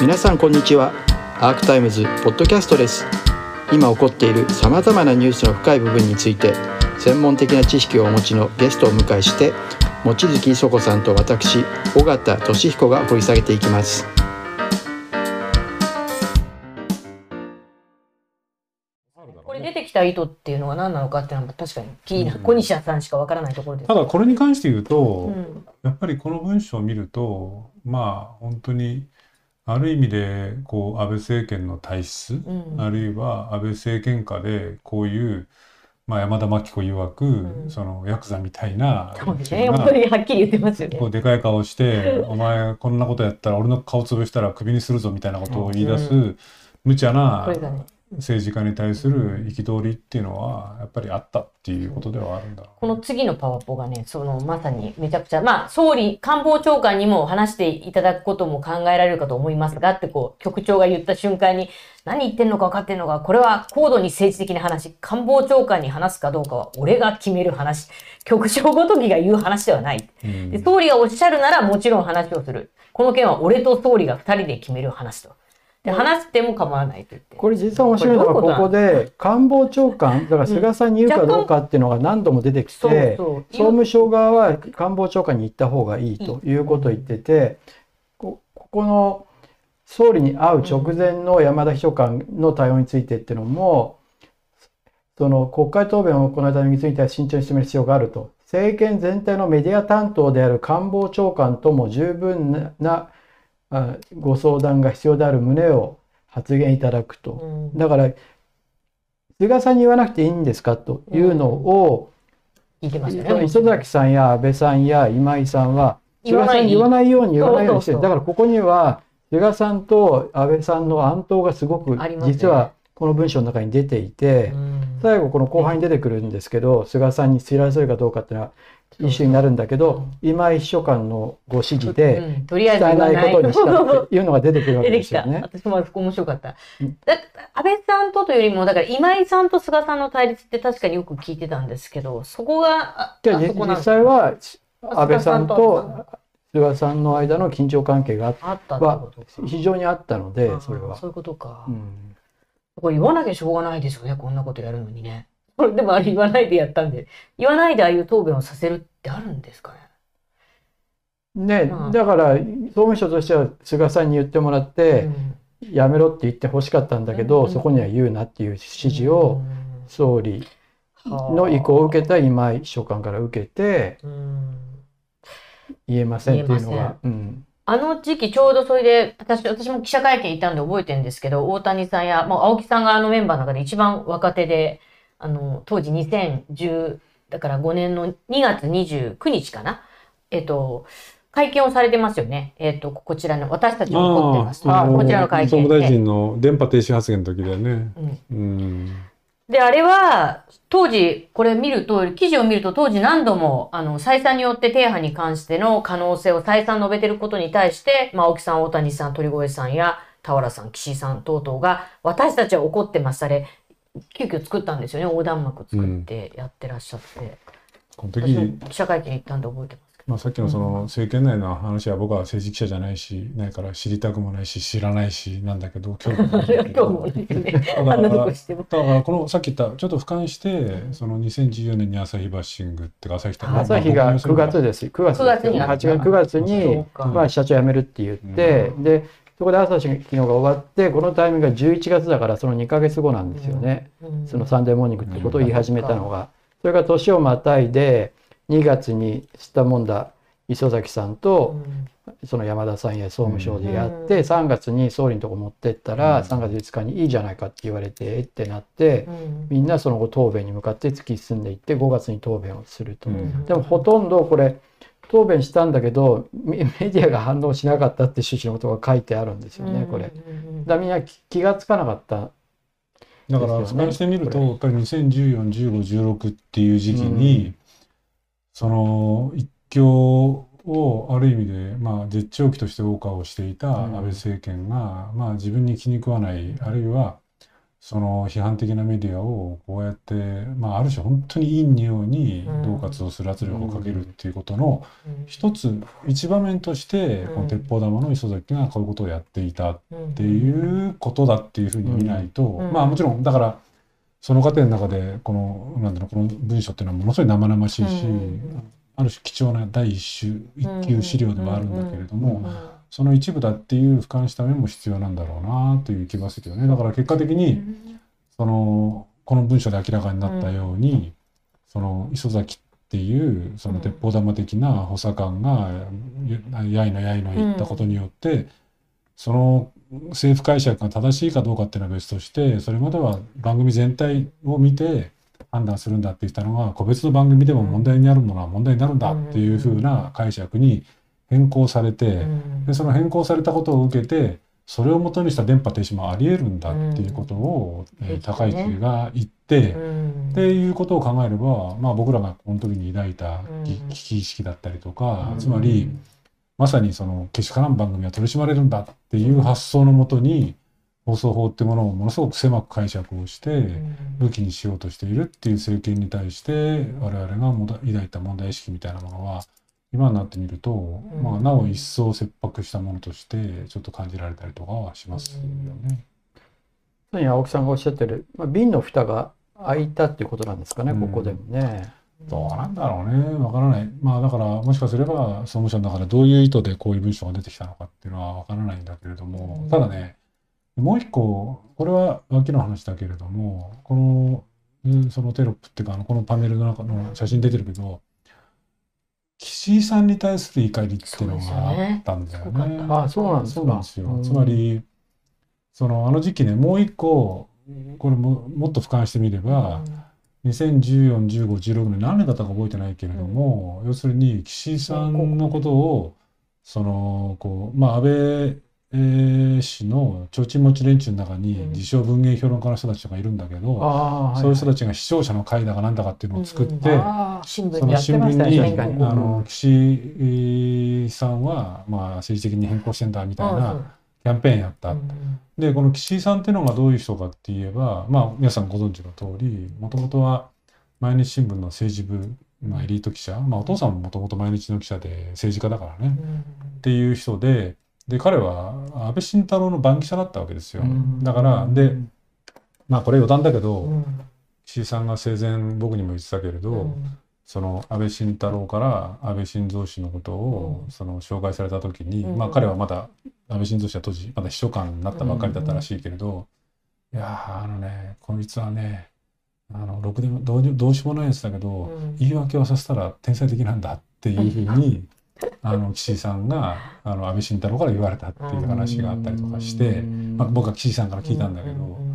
皆さんこんにちは。アークタイムズポッドキャストです。今起こっているさまざまなニュースの深い部分について専門的な知識をお持ちのゲストをお迎えして望月磯子さんと私尾形俊彦が掘り下げていきます。これ出てきた意図っていうのが何なのかっていうのは確かにキーな、小西さんしかわからないところです。ただこれに関して言うと、うん。やっぱりこの文章を見るとまあ本当にある意味でこう安倍政権の体質、うん。あるいは安倍政権下でこういう、まあ、山田真紀子曰く、ん。そのヤクザみたいなそうで本当にはっきり言ってますよね。こ。うでかい顔して「お前こんなことやったら俺の顔潰したらクビにするぞ」みたいなことを言い出す、う無茶な政治家に対する憤りっていうのはやっぱりあったっていうことではあるんだろうこの次のパワポがね、そのまさにめちゃくちゃ、まあ、総理、官房長官にも話していただくことも考えられるかと思いますがって、こう、局長が言った瞬間に、何言ってんのか分かってんのか、これは高度に政治的な話、官房長官に話すかどうかは俺が決める話、局長ごときが言う話ではない。うんで総理がおっしゃるならもちろん話をする。この件は俺と総理が二人で決める話と。で、話しても構わないと言って。これ実は面白いのがここで官房長官だから菅さんに言うかどうかっていうのが何度も出てきて。総務省側は官房長官に行った方がいいということを言っててこここの総理に会う直前の山田秘書官の対応についてっていうのもその国会答弁を行うタイミングについては慎重に進める必要があると。政権全体のメディア担当である官房長官とも十分なあご相談が必要である旨を発言いただくと。うん。だから菅さんに言わなくていいんですかというのを、聞いてましたそのね。磯崎さんや安倍さんや今井さんは菅さんに言わないように言わないようにしてるだからここには菅さんと安倍さんの暗闘がすごく実はこの文章の中に出ていて、うん。最後この後半に出てくるんですけど、菅さんに知らせるかどうかっていうのはイシューになるんだけど、今井秘書官のご指示でうんとりあえず伝えないことにしたっていうのが出てくるわけ。ですよね。私も面白かったうん。だ安倍さんとというよりも、だから今井さんと菅さんの対立って確かによく聞いてたんですけど、そこが、あ実際はあ安倍さん菅と菅さんの間の緊張関係があったってことか非常にあったのであそれはそ。ういうことか。うんこれ言わなきゃしょうがないですよね、こんなことやるのにね。これでもあれ言わないでやったんで、言わないでああいう答弁をさせるってあるんですかね。ねまあ。だから総務省としては菅さんに言ってもらってうん。やめろって言ってほしかったんだけど、うんそこには言うなっていう指示を総理うんの意向を受けた今井秘書官から受けてうん。言えませんっていうの言えまは。うん。あの時期ちょうどそれで、私、私も記者会見行ったんで覚えてるんですけど、大谷さんや、もう青木さんがあのメンバーの中で一番若手で、あの、当時2010、だから5年の2月29日かな？えっと、会見をされてますよね。えっと、こちらの、私たちも怒ってます。こちらの会見で。総務大臣の電波停止発言の時だよね。うんうん。で、あれは、当時、これ見ると、記事を見ると、当時何度も、あの、再三によって停波に関しての可能性を再三述べてることに対して、まあ、青木さん、大谷さん、鳥越さんや、田原さん、岸井さん等々が、私たちは怒ってます。あれ、急遽作ったんですよね。横断幕作ってやってらっしゃって。この時、記者会見行ったんで覚えてますけまあ、さっきのその政権内の話は僕は政治記者じゃないし、ないから知りたくもないし、知らないし、なんだけど、今日も。だからこのさっき言ったちょっと俯瞰してその2014年に朝日バッシングっていうか朝日はい朝日が9月です9月ですよ。ね9 8月月9月にか。まあ社長辞めるって言って、でそこで朝日の機能が終わってこのタイミングが11月だからその2ヶ月後なんですよね、うんそのサンデーモーニングってことを言い始めたのが、それから年をまたいで2月に吸ったもんだ磯崎さんとその山田さんや総務省でやって、うん。3月に総理のとこ持ってったら、うん。3月5日にいいじゃないかって言われてえってなって、うん。みんなその後答弁に向かって突き進んでいって5月に答弁をすると。うん。でもほとんどこれ答弁したんだけどメメディアが反応しなかったって趣旨のことが書いてあるんですよねこれ。だみんな気気がつかなかった。だからですよね俯瞰してみるとやっぱり20141516っていう時期に、うんその一強をある意味で、まあ、絶頂期として謳歌をしていた安倍政権が、まあ、自分に気に食わないあるいはその批判的なメディアをこうやって、まあ、ある種本当にいい匂いに恫喝をする圧力をかけるっていうことのうん。一つ一場面としてうん。この鉄砲玉の磯崎がこういうことをやっていたっうんていうことだっていうふうに見ないと、うん。まあもちろんだからその過程の中でこのなんだろうこの文章っていうのはものすごい生々しいし、うん。ある種貴重な第一種一級資料ではあるんだけれども、うんその一部だっていう俯瞰した面も必要なんだろうなという気がするよね。だから結果的に、そのこの文章で明らかになったように、その磯崎っていうその鉄砲玉的な補佐官がやいのやいの言ったことによって、その政府解釈が正しいかどうかっていうのは別としてそれまでは番組全体を見て判断するんだって言ったのが個別の番組でも問題になるものは問題になるんだっていうふうな解釈に変更されて、うん。でその変更されたことを受けてそれをもとにした電波停止もありえるんだっていうことを、うん。えー高市が言って、うん。っていうことを考えれば、まあ、僕らがこの時に抱いたうん。危危機意識だったりとか、うん。つまりまさにそのけしからん番組は取り締まれるんだっていう発想のもとに放送法ってものをものすごく狭く解釈をしてうん。武器にしようとしているっていう政権に対して我々が抱いた問題意識みたいなものは今になってみると、うんまあ、なお一層切迫したものとしてちょっと感じられたりとかはしますよね。つまり青木さんがおっしゃってる、まあ、瓶の蓋が開いたっていうことなんですかね、うんここでもね。どうなんだろうね。わからない。まあだから、もしかすれば、総務省の中でどういう意図でこういう文章が出てきたのかっていうのはわからないんだけれども、うんただね、もう一個、これは脇の話だけれども、この、うんそのテロップっていうか、あのこのパネルの中の写真出てるけど、岸井さんに対する怒りっていうのがあったんだよそうですよね。ね。あそうなんですか。そうなんですよ。うんつまり、そのあの時期ね、もう一個、これももっと俯瞰してみれば、2014、15、16年何年だったか覚えてないけれども、要するに岸井さんのことをそのこうまあ安倍、えー氏の提灯持ち連中の中にうん。自称文芸評論家の人たちがいるんだけど、ああ、そういう人たたちが視聴者の会だかなんだかっていうのを作って、あ新聞にやっその新聞に、確かに。あの岸井さんは、まあ、政治的に変更してんだみたいなキャンペーンやった。うんでこの岸井さんっていうのがどういう人かって言えばまあ皆さんご存知の通りもともとは毎日新聞の政治部のエリート記者、まあ、お父さんももともと毎日の記者で政治家だからね、っていう人でで彼は安倍晋太郎の番記者だったわけですよ。だからでまあこれ余談だけど、うん。岸井さんが生前僕にも言ってたけれど、うん。その安倍晋太郎から安倍晋三氏のことをうん。その紹介された時に、うん。まあ彼はまだ安倍晋三氏は当時まだ秘書官になったばっかりだったらしいけれど、いやーあのねこいつはねあのろくでもどうにどうしようもないやつだけど、うん。言い訳をさせたら天才的なんだっていうふうにあの岸井さんがあの安倍晋太郎から言われたっていう話があったりとかして、まあ、僕は岸井さんから聞いたんだけど。うん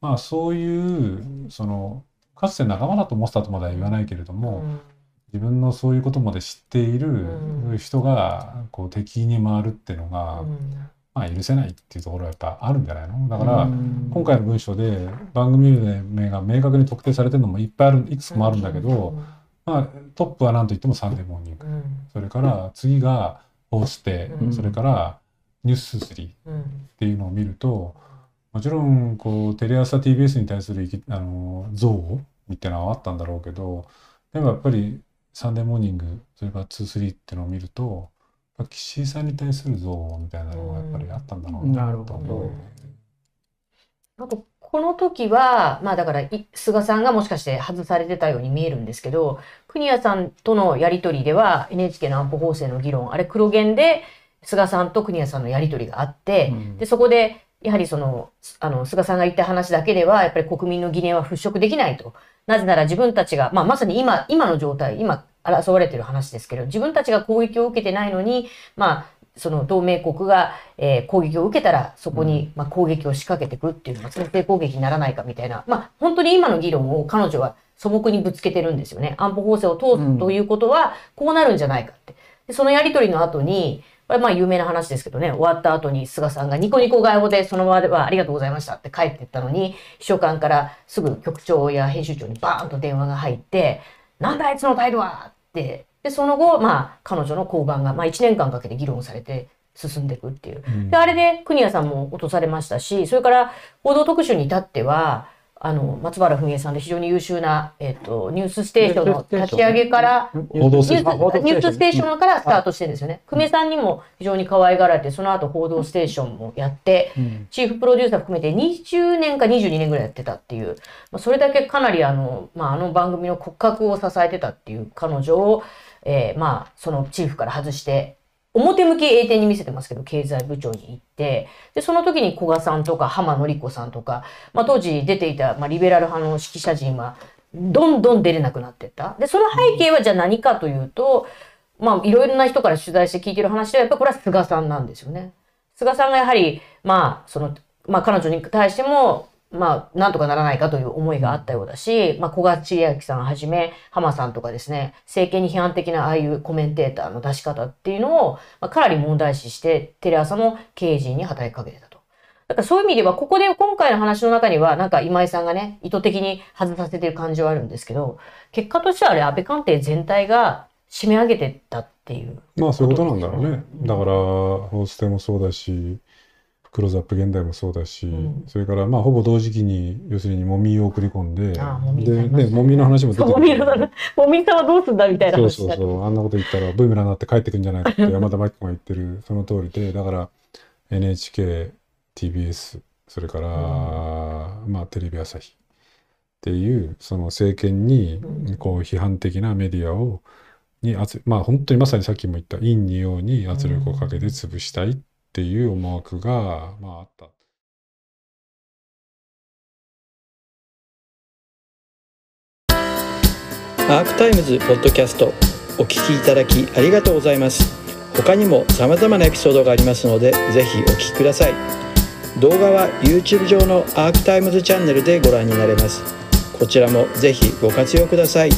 まあそういうそのかつて仲間だと思ってたとまでは言わないけれども、自分のそういうことまで知っているうん。人がこう敵に回るっていうのが、まあ、許せないっていうところはやっぱあるんじゃないの？だから、今回の文章で番組名が明確に特定されてるのもいっぱいあるいくつもあるんだけど、まあ、トップは何と言ってもサンデーモーニング、それから次が「報ステ」うん。それから「ニュース3」っていうのを見るともちろんこうテレ朝 TBS に対するいきあの憎悪みたいなのはあったんだろうけどでもやっぱり「サンデーモーニング」それから「23」っていうのを見ると岸井さんに対する憎悪みたいなのがやっぱりあったんだろうう。ん。ななるほど。と思うね。なんかこの時は、まあだから、い菅さんがもしかして外されてたように見えるんですけど、国谷さんとのやりとりでは、NHK の安保法制の議論、あれ黒源で菅さんと国谷さんのやりとりがあって、で、そこで、やはりその、あの、菅さんが言った話だけでは、やっぱり国民の疑念は払拭できないと。なぜなら自分たちが、まあまさに今、今の状態、今争われてる話ですけど、自分たちが攻撃を受けてないのに、まあ、その同盟国が、えー攻撃を受けたら、そこに、まあ、攻撃を仕掛けていくっていうのが先制攻撃にならないかみたいな、まあ、本当に今の議論を彼女は素朴にぶつけてるんですよね。安保法制を通すということは、こうなるんじゃないかって。でそのやりとりの後に、これまあ有名な話ですけどね、終わった後に菅さんがニコニコ外語でその場ではありがとうございましたって帰ってったのに、秘書官からすぐ局長や編集長にバーンと電話が入って、なんだあいつの態度はって。で、その後、まあ彼女の交番が、まあ1年間かけて議論されて、進んでいくっていう。うん。で、あれで国谷さんも落とされましたし、それから報道特集に至っては、あの、松原文江さんで非常に優秀な、えっ、と、ニュースステーションの立ち上げから、ニューススステーションからスタート。トしてるんですよね。久米さんにも非常に可愛がられて、その後報道ステーションもやって、うん。チーフプロデューサー含めて20年か22年ぐらいやってたっていう、まあ、それだけかなりあの、まあ、あの番組の骨格を支えてたっていう彼女を、えーまあ、そのチーフから外して、表向き栄転に見せてますけど、経済部長に行って、で、その時に古賀さんとか浜典子さんとか、まあ、当時出ていた、まあ、リベラル派の指揮者陣は、どんどん出れなくなっていった。で、その背景はじゃあ何かというと、まあ、いろいろな人から取材して聞いてる話では、やっぱりこれは菅さんなんですよね。菅さんがやはり、まあ、その、まあ、彼女に対しても、まあ、なんとかならないかという思いがあったようだし、まあ、小賀千秋さんはじめ、浜さんとかですね、政権に批判的なああいうコメンテーターの出し方っていうのを、まあ、かなり問題視して、テレ朝の経営陣に働きかけてたと。だからそういう意味では、ここで今回の話の中には、なんか今井さんがね、意図的に外させてる感じはあるんですけど、結果としてはあれ、安倍官邸全体が締め上げてったっていう。まあそういうことなんだろうね。だから、ホーステもそうだし、クローズアップ現代もそうだし、うん。それからまあほぼ同時期に、要するにもみを送り込んで、で、ね。ね、もみの話も出てもみもみさんはどうすんだみたいなそうそうそう、あんなこと言ったらブーメランになって帰ってくんじゃないかって山田真紀子が言ってる、その通りで、だから NHK、TBS、それから、まあテレビ朝日っていう、その政権にうん。こう批判的なメディアを、に圧まあ本当にまさにさっきも言った陰にように圧力をかけて潰したいっていう思惑が、まああった。アークタイムズポッドキャストお聞きいただきありがとうございます。他にも様々なエピソードがありますのでぜひお聞きください。動画は YouTube 上のアークタイムズチャンネルでご覧になれます。こちらもぜひご活用ください。